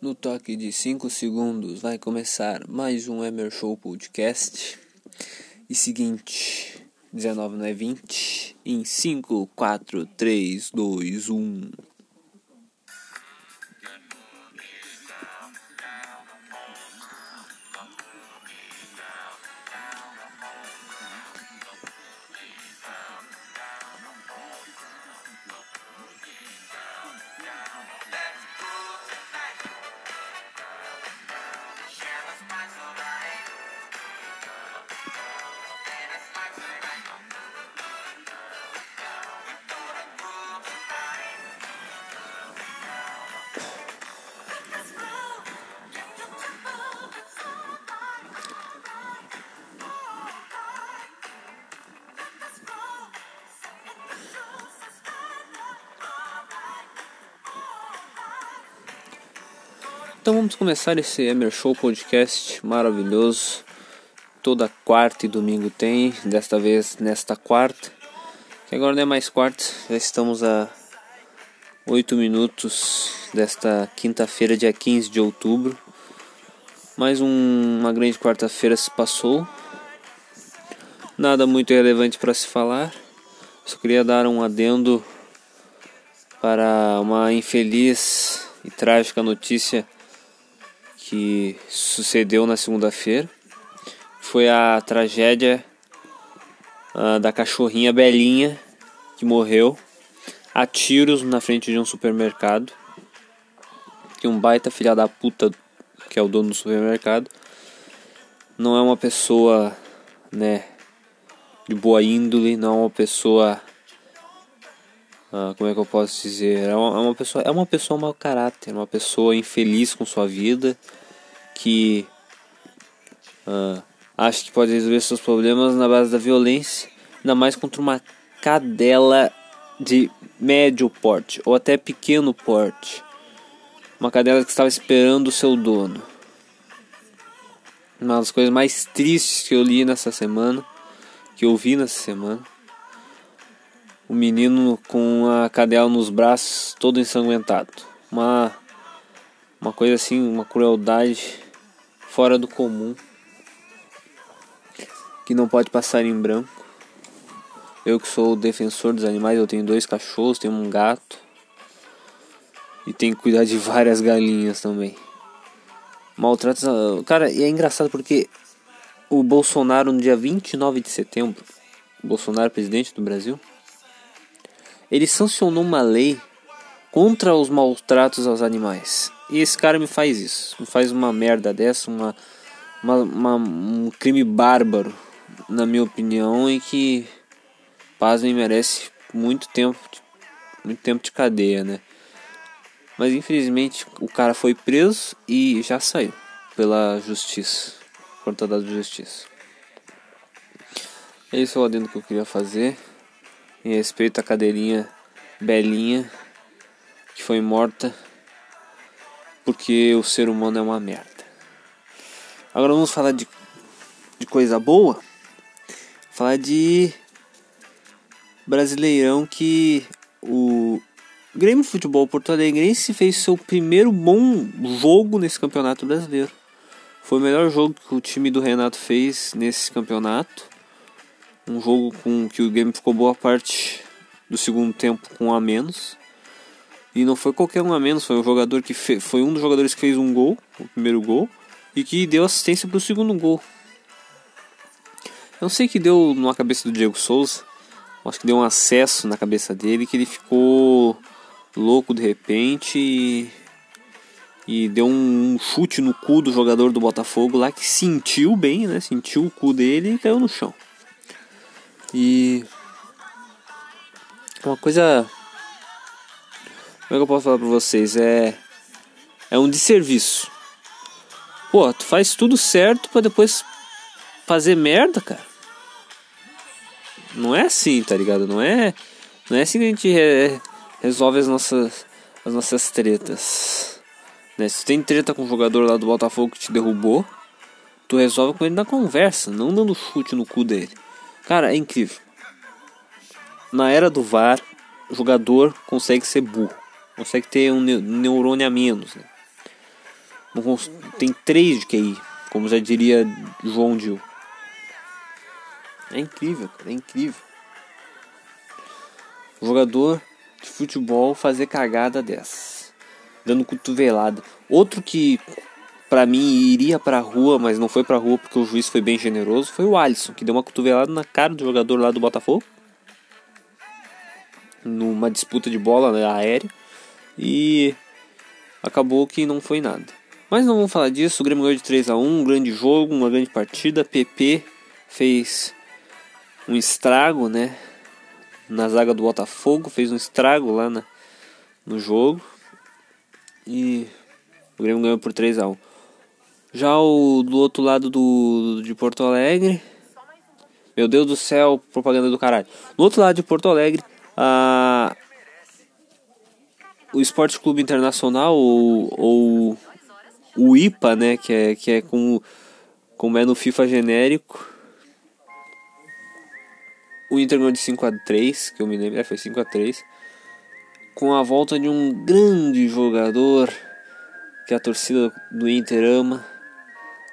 No toque de 5 segundos vai começar mais um Emer Show Podcast. E seguinte, 19 não é 20. Em 5, 4, 3, 2, 1. Então vamos começar esse Emer Show Podcast maravilhoso. Toda quarta e domingo tem, desta vez nesta quarta. Que agora não é mais quarta, já estamos a 8 minutos desta quinta-feira, dia 15 de outubro. Mais um, uma grande quarta-feira se passou. Nada muito relevante para se falar. Só queria dar um adendo para uma infeliz e trágica notícia que sucedeu na segunda-feira foi a tragédia uh, da cachorrinha Belinha que morreu a tiros na frente de um supermercado. Que um baita filha da puta que é o dono do supermercado não é uma pessoa, né, de boa índole, não é uma pessoa ah, como é que eu posso dizer? É uma, é uma, pessoa, é uma pessoa mau caráter, uma pessoa infeliz com sua vida, que uh, acha que pode resolver seus problemas na base da violência, ainda mais contra uma cadela de médio porte ou até pequeno porte. Uma cadela que estava esperando o seu dono. Uma das coisas mais tristes que eu li nessa semana, que eu vi nessa semana. O menino com a cadela nos braços, todo ensanguentado. Uma uma coisa assim, uma crueldade fora do comum, que não pode passar em branco. Eu que sou o defensor dos animais, eu tenho dois cachorros, tenho um gato e tenho que cuidar de várias galinhas também. Maltratos, cara, e é engraçado porque o Bolsonaro no dia 29 de setembro, Bolsonaro presidente do Brasil, ele sancionou uma lei contra os maltratos aos animais. E esse cara me faz isso, me faz uma merda dessa, uma, uma, uma um crime bárbaro, na minha opinião, e que pasmem merece muito tempo, muito tempo de cadeia, né? Mas infelizmente o cara foi preso e já saiu pela justiça, por toda da justiça. Esse é o adendo que eu queria fazer em respeito à cadeirinha Belinha foi morta porque o ser humano é uma merda. Agora vamos falar de, de coisa boa. Falar de Brasileirão que o Grêmio Futebol Porto Alegrense fez seu primeiro bom jogo nesse campeonato brasileiro. Foi o melhor jogo que o time do Renato fez nesse campeonato. Um jogo com que o Grêmio ficou boa parte do segundo tempo com a menos. E não foi qualquer um a menos, foi um jogador que fe... foi um dos jogadores que fez um gol, o primeiro gol, e que deu assistência para o segundo gol. Eu não sei que deu na cabeça do Diego Souza, acho que deu um acesso na cabeça dele que ele ficou louco de repente e, e deu um chute no cu do jogador do Botafogo lá que sentiu bem, né? Sentiu o cu dele e caiu no chão. E uma coisa como é que eu posso falar pra vocês? É. É um desserviço. Pô, tu faz tudo certo para depois fazer merda, cara. Não é assim, tá ligado? Não é. Não é assim que a gente re, resolve as nossas, as nossas tretas. Né? Se tu tem treta com o jogador lá do Botafogo que te derrubou, tu resolve com ele na conversa, não dando chute no cu dele. Cara, é incrível. Na era do VAR, o jogador consegue ser burro consegue ter um neurônio a menos. Né? Tem três de QI, como já diria João Dil. É incrível, cara, é incrível. Jogador de futebol fazer cagada dessas, dando cotovelada. Outro que para mim iria pra rua, mas não foi pra rua porque o juiz foi bem generoso, foi o Alisson, que deu uma cotovelada na cara do jogador lá do Botafogo. Numa disputa de bola né, aérea. E acabou que não foi nada. Mas não vamos falar disso, o Grêmio ganhou de 3 a 1 um grande jogo, uma grande partida. PP fez um estrago, né? Na zaga do Botafogo, fez um estrago lá na, no jogo. E o Grêmio ganhou por 3 a 1 já o do outro lado do, de Porto Alegre. Meu Deus do céu, propaganda do caralho. No outro lado de Porto Alegre, a, o Esporte Clube Internacional, ou, ou o IPA, né? Que é, que é como, como é no FIFA genérico. O Inter ganhou de 5 a 3 que eu me lembro, é, foi 5 a 3 Com a volta de um grande jogador que a torcida do Inter ama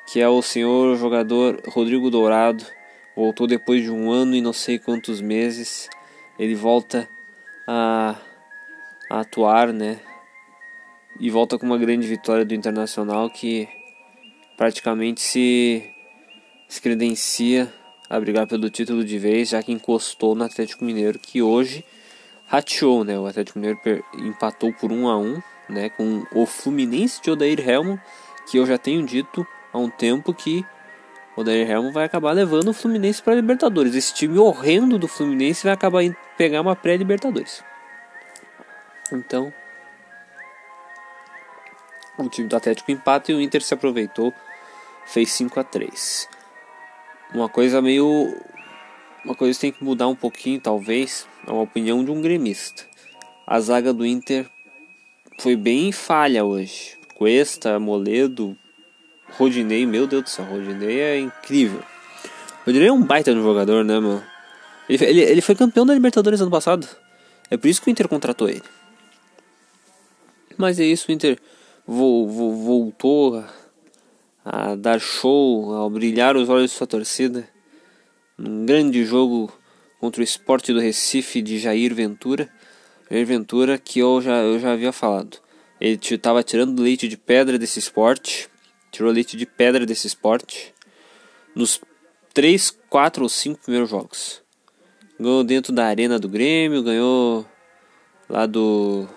que é o senhor jogador Rodrigo Dourado. Voltou depois de um ano e não sei quantos meses. Ele volta a, a atuar, né? E volta com uma grande vitória do Internacional que praticamente se, se credencia a brigar pelo título de vez, já que encostou no Atlético Mineiro, que hoje rateou, né? O Atlético Mineiro empatou por 1 a 1 né? Com o Fluminense de Odair Helmo, que eu já tenho dito há um tempo que o Odair Helmo vai acabar levando o Fluminense para a Libertadores. Esse time horrendo do Fluminense vai acabar em pegar uma pré-Libertadores. Então, o time do Atlético empata e o Inter se aproveitou, fez 5 a 3. Uma coisa meio uma coisa que tem que mudar um pouquinho, talvez, é uma opinião de um gremista. A zaga do Inter foi bem falha hoje. Cuesta, Moledo, Rodinei, meu Deus do céu, Rodinei é incrível. Rodinei é um baita no jogador, né, meu? Ele, ele, ele foi campeão da Libertadores ano passado. É por isso que o Inter contratou ele. Mas é isso, o Inter vo, vo, voltou a, a dar show, a brilhar os olhos de sua torcida. Num grande jogo contra o esporte do Recife de Jair Ventura. Jair Ventura, que eu já, eu já havia falado. Ele estava tirando leite de pedra desse esporte tirou leite de pedra desse esporte nos 3, 4 ou 5 primeiros jogos. Ganhou dentro da arena do Grêmio, ganhou lá do.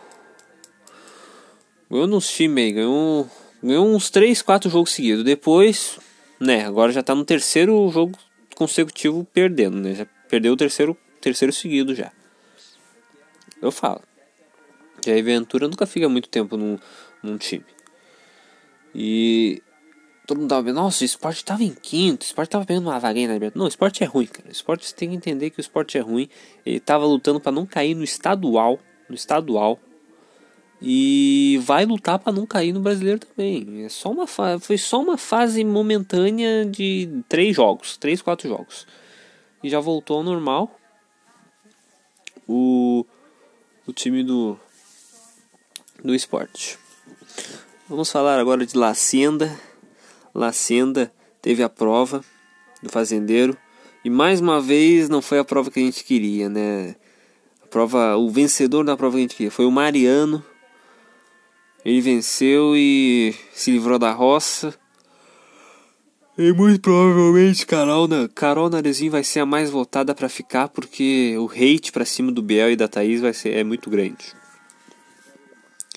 Ganhou nos times aí, ganhou, ganhou uns 3, 4 jogos seguidos. Depois, né, agora já tá no terceiro jogo consecutivo perdendo, né? Já perdeu o terceiro, terceiro seguido já. Eu falo. Jair Ventura nunca fica muito tempo num, num time. E todo mundo tava vendo, nossa, o esporte tava em quinto, o esporte tava pegando uma vaguinha na Libertadores. Não, o esporte é ruim, cara. O esporte você tem que entender que o esporte é ruim. Ele tava lutando para não cair no estadual, no estadual. E vai lutar para não cair no brasileiro também. É só uma foi só uma fase momentânea de três jogos, três, quatro jogos. E já voltou ao normal. O, o time do do esporte. Vamos falar agora de Lacenda. Lacenda teve a prova do fazendeiro e mais uma vez não foi a prova que a gente queria, né? A prova, o vencedor da prova que a gente queria foi o Mariano. Ele venceu e se livrou da roça. E muito provavelmente Carol, Carol Narezinho vai ser a mais votada para ficar porque o hate para cima do Biel e da Thaís vai ser é muito grande.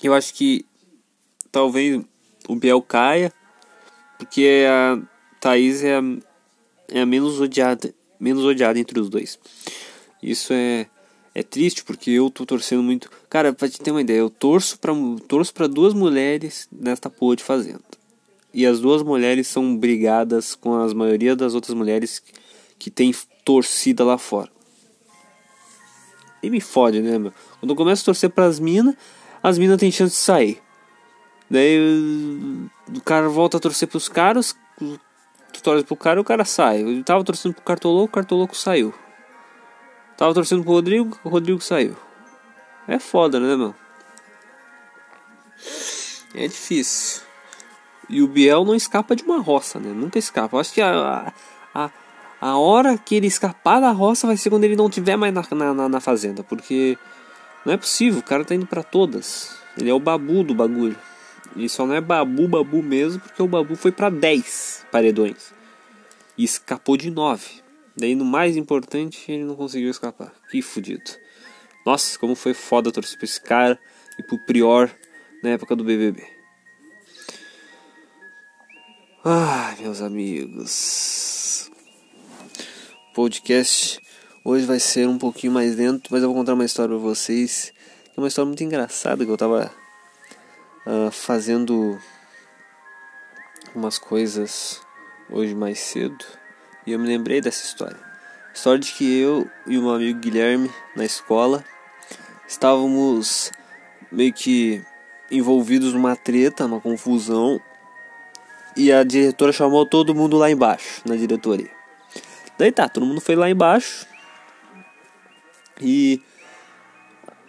Eu acho que talvez o Biel caia, porque a Thaís é a, é a menos odiada, menos odiada entre os dois. Isso é é triste porque eu tô torcendo muito. Cara, pra te ter uma ideia, eu torço para torço para duas mulheres nesta porra de fazenda. E as duas mulheres são brigadas com a maioria das outras mulheres que tem torcida lá fora. E me fode, né, meu? Quando eu começo a torcer pras minas, as minas têm chance de sair. Daí o cara volta a torcer pros caras, tu torce pro cara e o cara sai. Eu tava torcendo pro Cartoloco, o Cartoloco saiu. Tava torcendo pro Rodrigo, o Rodrigo saiu. É foda, né, meu? É difícil. E o Biel não escapa de uma roça, né? Nunca escapa. Eu acho que a, a, a hora que ele escapar da roça vai ser quando ele não tiver mais na, na, na fazenda. Porque não é possível, o cara tá indo para todas. Ele é o babu do bagulho. E só não é babu, babu mesmo, porque o babu foi para 10 paredões. E escapou de 9. Daí no mais importante ele não conseguiu escapar. Que fudido. Nossa, como foi foda torcer pra esse cara e pro Prior na época do BBB. Ah, meus amigos. Podcast hoje vai ser um pouquinho mais lento, mas eu vou contar uma história pra vocês. É uma história muito engraçada que eu tava uh, fazendo umas coisas hoje mais cedo e eu me lembrei dessa história. História de que eu e o meu amigo Guilherme na escola estávamos meio que envolvidos numa treta, numa confusão, e a diretora chamou todo mundo lá embaixo, na diretoria. Daí tá, todo mundo foi lá embaixo. E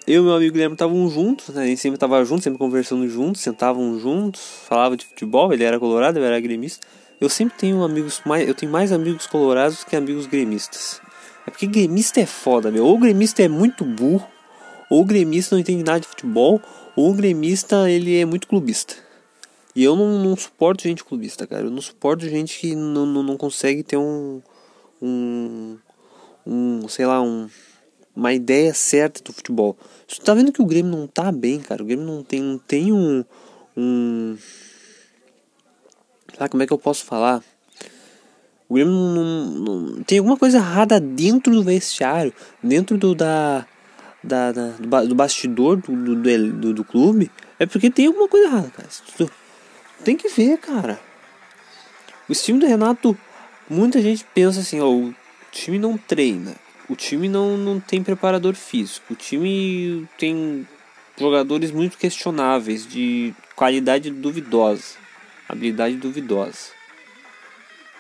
eu e meu amigo Guilherme estavam juntos, né? A gente sempre tava juntos, sempre conversando juntos, sentavam juntos, falava de futebol, ele era colorado, eu era gremista. Eu sempre tenho amigos mais, eu tenho mais amigos colorados que amigos gremistas. É porque gremista é foda, meu. Ou o gremista é muito burro, ou o gremista não entende nada de futebol, ou o gremista ele é muito clubista. E eu não, não suporto gente clubista, cara. Eu não suporto gente que não, não, não consegue ter um, um, um, sei lá, um, uma ideia certa do futebol. Você tá vendo que o Grêmio não tá bem, cara. O Grêmio não tem, não tem um, um Sabe como é que eu posso falar? O Grêmio não, não, tem alguma coisa errada dentro do vestiário, dentro do da, da, da do, do, bastidor do, do, do, do, clube. É porque tem alguma coisa errada, cara. Tem que ver, cara. O time do Renato, muita gente pensa assim, ó, o time não treina, o time não, não tem preparador físico, o time tem jogadores muito questionáveis, de qualidade duvidosa habilidade duvidosa.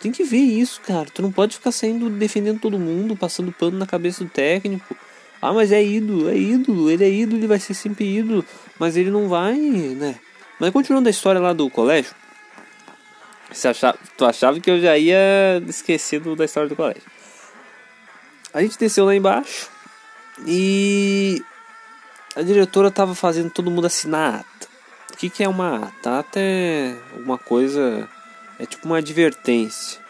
Tem que ver isso, cara. Tu não pode ficar saindo defendendo todo mundo, passando pano na cabeça do técnico. Ah, mas é ídolo, é ídolo, ele é ídolo, ele vai ser sempre ídolo, mas ele não vai, né? Mas continuando a história lá do colégio, você achava, tu achava que eu já ia esquecer do, da história do colégio. A gente desceu lá embaixo e a diretora tava fazendo todo mundo assinar. O que, que é uma ata? É alguma coisa. É tipo uma advertência.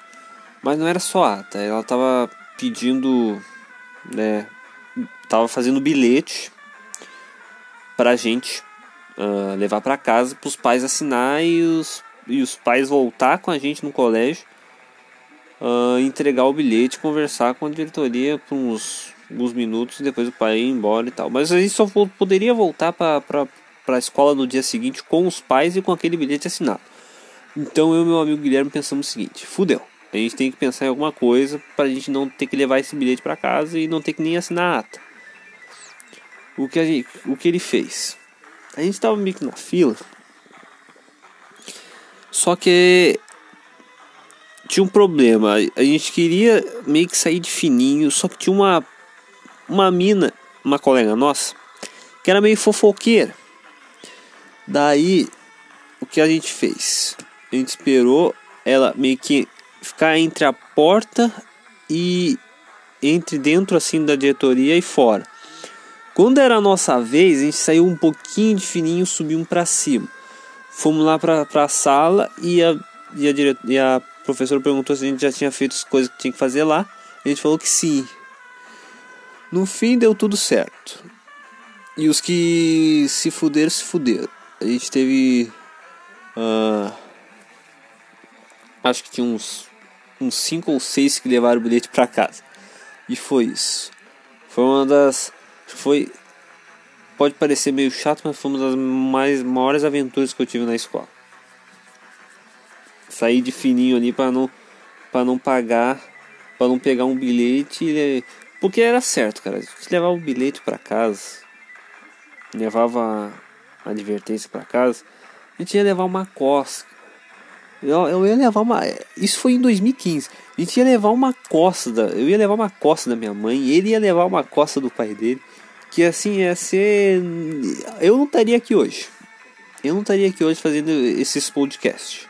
Mas não era só ata, ela tava pedindo. Né, tava fazendo bilhete pra gente uh, levar para casa para os pais assinar e os, e os pais voltar com a gente no colégio uh, entregar o bilhete conversar com a diretoria por uns, uns minutos depois o pai ir embora e tal mas a gente só poderia voltar para para a escola no dia seguinte com os pais e com aquele bilhete assinado. Então eu e meu amigo Guilherme pensamos o seguinte: fudeu, a gente tem que pensar em alguma coisa para a gente não ter que levar esse bilhete para casa e não ter que nem assinar a ata. O que, a gente, o que ele fez? A gente estava meio que na fila, só que tinha um problema. A gente queria meio que sair de fininho, só que tinha uma, uma mina, uma colega nossa, que era meio fofoqueira. Daí, o que a gente fez? A gente esperou ela meio que ficar entre a porta e entre dentro assim da diretoria e fora. Quando era a nossa vez, a gente saiu um pouquinho de fininho, subimos para cima. Fomos lá para a sala e a, e, a dire... e a professora perguntou se a gente já tinha feito as coisas que tinha que fazer lá. A gente falou que sim. No fim deu tudo certo. E os que se fuderam, se fuderam a gente teve. Uh, acho que tinha uns, uns cinco ou seis que levaram o bilhete para casa. E foi isso. Foi uma das. Foi. Pode parecer meio chato, mas foi uma das mais, maiores aventuras que eu tive na escola. Sair de fininho ali para não, pra não pagar. para não pegar um bilhete. Porque era certo, cara. Se levava o bilhete para casa, levava advertência para casa, a gente ia levar uma costa. Eu, eu ia levar uma. Isso foi em 2015. A gente ia levar uma costa. Eu ia levar uma costa da minha mãe. Ele ia levar uma costa do pai dele. Que assim ia ser. Eu não estaria aqui hoje. Eu não estaria aqui hoje fazendo esses podcasts.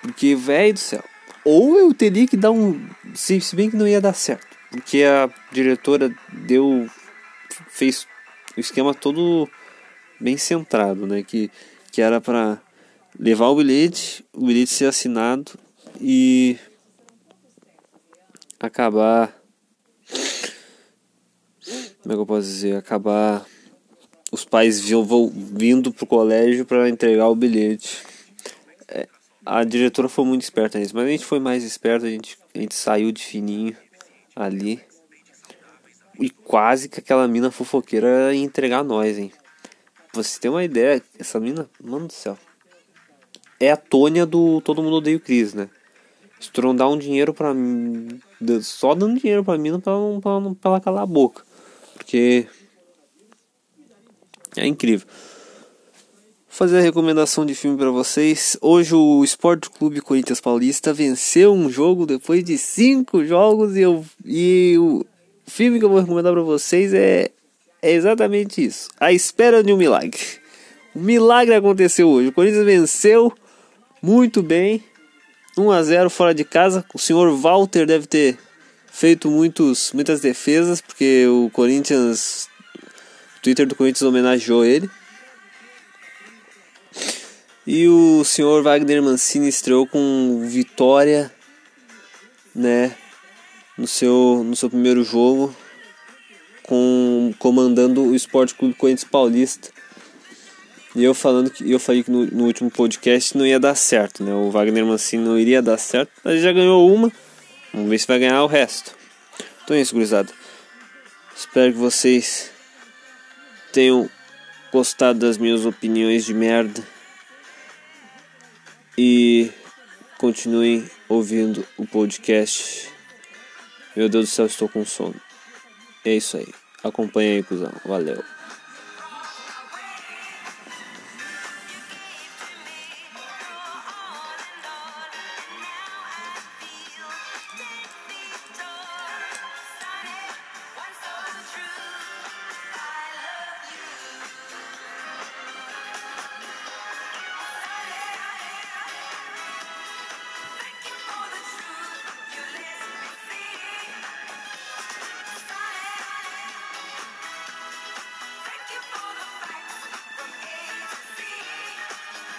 Porque, velho do céu. Ou eu teria que dar um. Se bem que não ia dar certo. Porque a diretora deu. fez o esquema todo bem centrado, né? Que, que era para levar o bilhete, o bilhete ser assinado e acabar. Como é que eu posso dizer? Acabar os pais vindo pro colégio para entregar o bilhete. É, a diretora foi muito esperta nisso, mas a gente foi mais esperto, a gente, a gente saiu de fininho ali. E quase que aquela mina fofoqueira ia entregar nós, hein? Você tem uma ideia, essa mina, mano do céu. É a Tônia do Todo Mundo Odeia o Cris, né? Dá um dinheiro pra mim. Só dando dinheiro pra mina pra, pra, pra ela calar a boca. Porque. É incrível. Fazer a recomendação de filme para vocês. Hoje o Esporte Clube Corinthians Paulista venceu um jogo depois de cinco jogos e, eu, e o filme que eu vou recomendar para vocês é é exatamente isso. A espera de um milagre. O milagre aconteceu hoje. O Corinthians venceu muito bem. 1 a 0 fora de casa. O senhor Walter deve ter feito muitos, muitas defesas, porque o Corinthians. O Twitter do Corinthians homenageou ele. E o senhor Wagner Mancini estreou com vitória, né, no seu, no seu primeiro jogo com comandando o Esporte Clube Corinthians Paulista. E eu falando que eu falei que no, no, último podcast não ia dar certo, né? O Wagner Mancini não iria dar certo, mas já ganhou uma. Vamos ver se vai ganhar o resto. Então é isso, gurizada. Espero que vocês tenham gostado das minhas opiniões de merda. E continuem ouvindo o podcast. Meu Deus do céu, estou com sono. É isso aí. Acompanha aí, cuzão. Valeu.